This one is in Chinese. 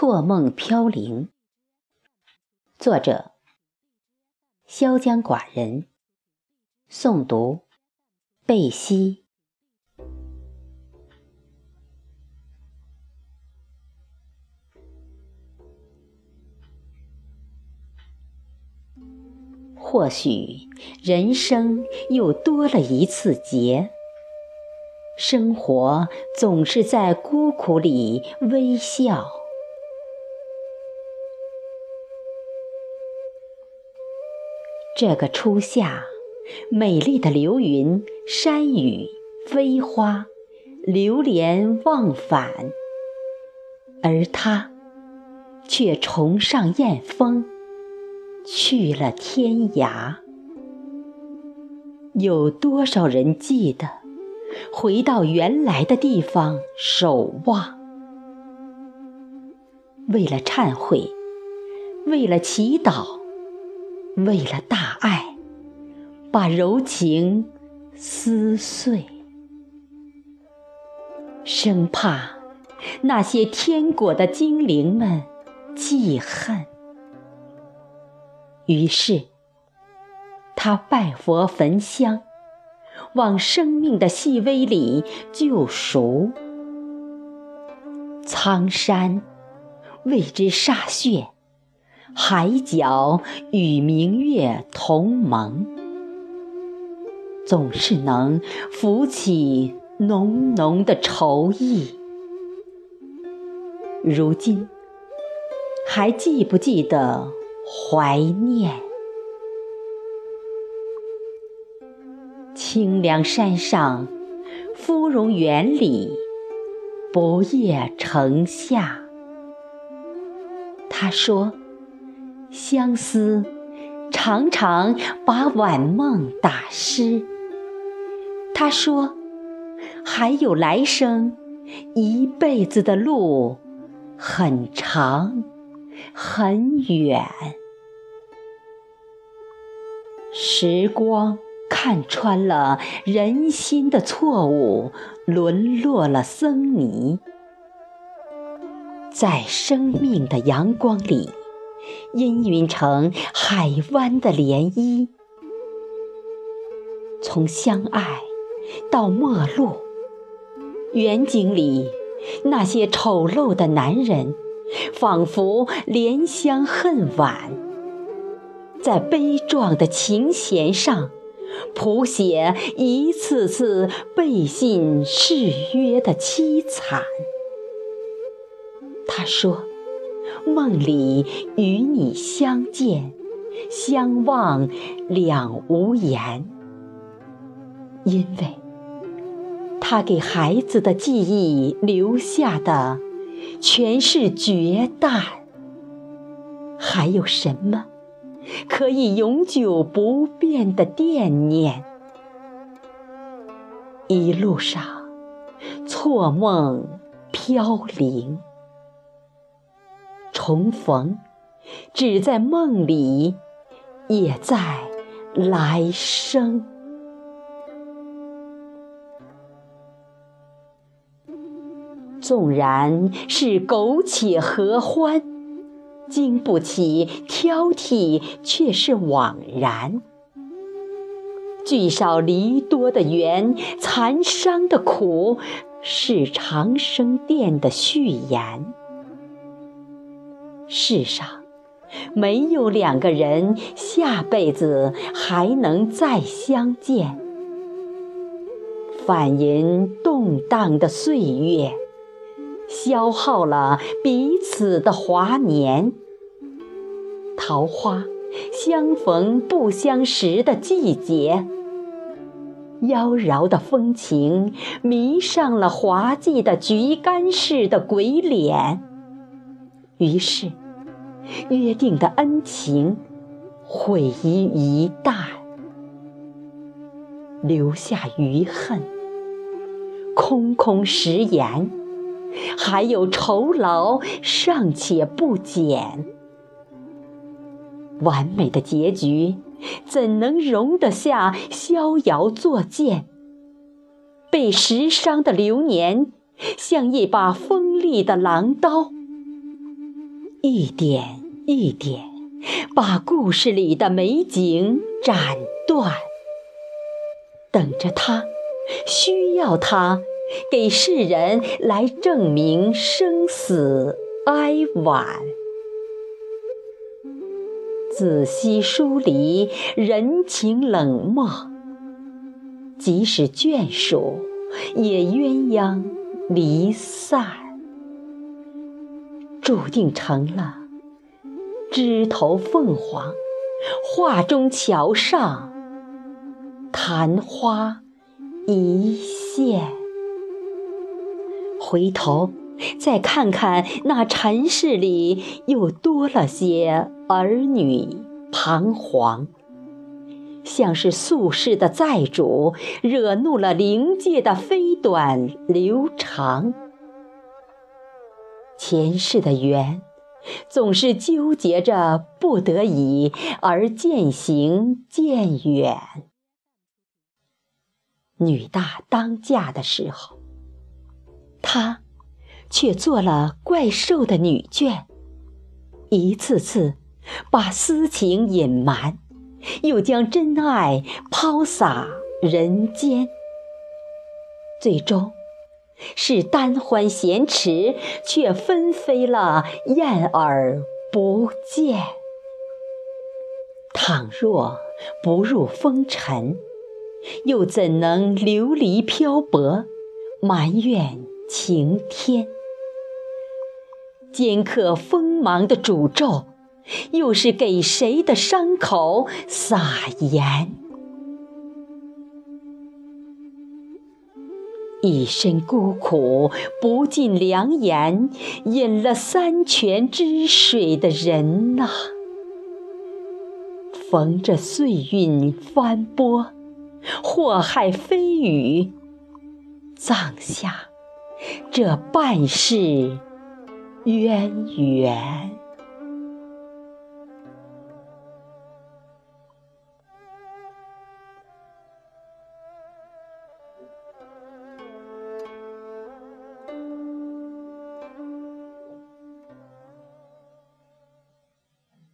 错梦飘零。作者：潇江寡人。诵读：贝西。或许人生又多了一次劫。生活总是在孤苦里微笑。这个初夏，美丽的流云、山雨、飞花，流连忘返，而他却重上燕峰，去了天涯。有多少人记得？回到原来的地方守望，为了忏悔，为了祈祷，为了大爱，把柔情撕碎，生怕那些天国的精灵们记恨。于是，他拜佛焚香。往生命的细微里救赎，苍山为之歃血，海角与明月同盟，总是能浮起浓浓的愁意。如今还记不记得怀念？清凉山上，芙蓉园里，不夜城下。他说：“相思常常把晚梦打湿。”他说：“还有来生，一辈子的路很长很远。”时光。看穿了人心的错误，沦落了僧尼，在生命的阳光里氤氲成海湾的涟漪。从相爱到陌路，远景里那些丑陋的男人，仿佛怜香恨晚，在悲壮的琴弦上。谱写一次次背信誓约的凄惨。他说：“梦里与你相见，相望两无言。”因为他给孩子的记忆留下的全是绝淡，还有什么？可以永久不变的惦念，一路上错梦飘零，重逢只在梦里，也在来生。纵然是苟且合欢。经不起挑剔，却是枉然；聚少离多的缘，残伤的苦，是长生殿的序言。世上没有两个人下辈子还能再相见，反吟动荡的岁月。消耗了彼此的华年，桃花相逢不相识的季节，妖娆的风情迷上了滑稽的菊干似的鬼脸，于是约定的恩情毁于一旦，留下余恨，空空食言。还有酬劳尚且不减，完美的结局怎能容得下逍遥作践？被时伤的流年，像一把锋利的狼刀，一点一点把故事里的美景斩断，等着他，需要他，给世人来证明生死哀婉。仔细梳理人情冷漠，即使眷属，也鸳鸯离散，注定成了枝头凤凰，画中桥上昙花一现。回头。再看看那尘世里，又多了些儿女彷徨，像是宿世的债主，惹怒了灵界的飞短流长。前世的缘，总是纠结着不得已而渐行渐远。女大当嫁的时候，她。却做了怪兽的女眷，一次次把私情隐瞒，又将真爱抛洒人间，最终是单欢闲池，却纷飞了燕儿不见。倘若不入风尘，又怎能流离漂泊，埋怨晴天？尖刻锋芒的诅咒，又是给谁的伤口撒盐？一身孤苦，不尽良言，饮了三泉之水的人呐，逢着岁运翻波，祸害飞雨，葬下这半世。渊源。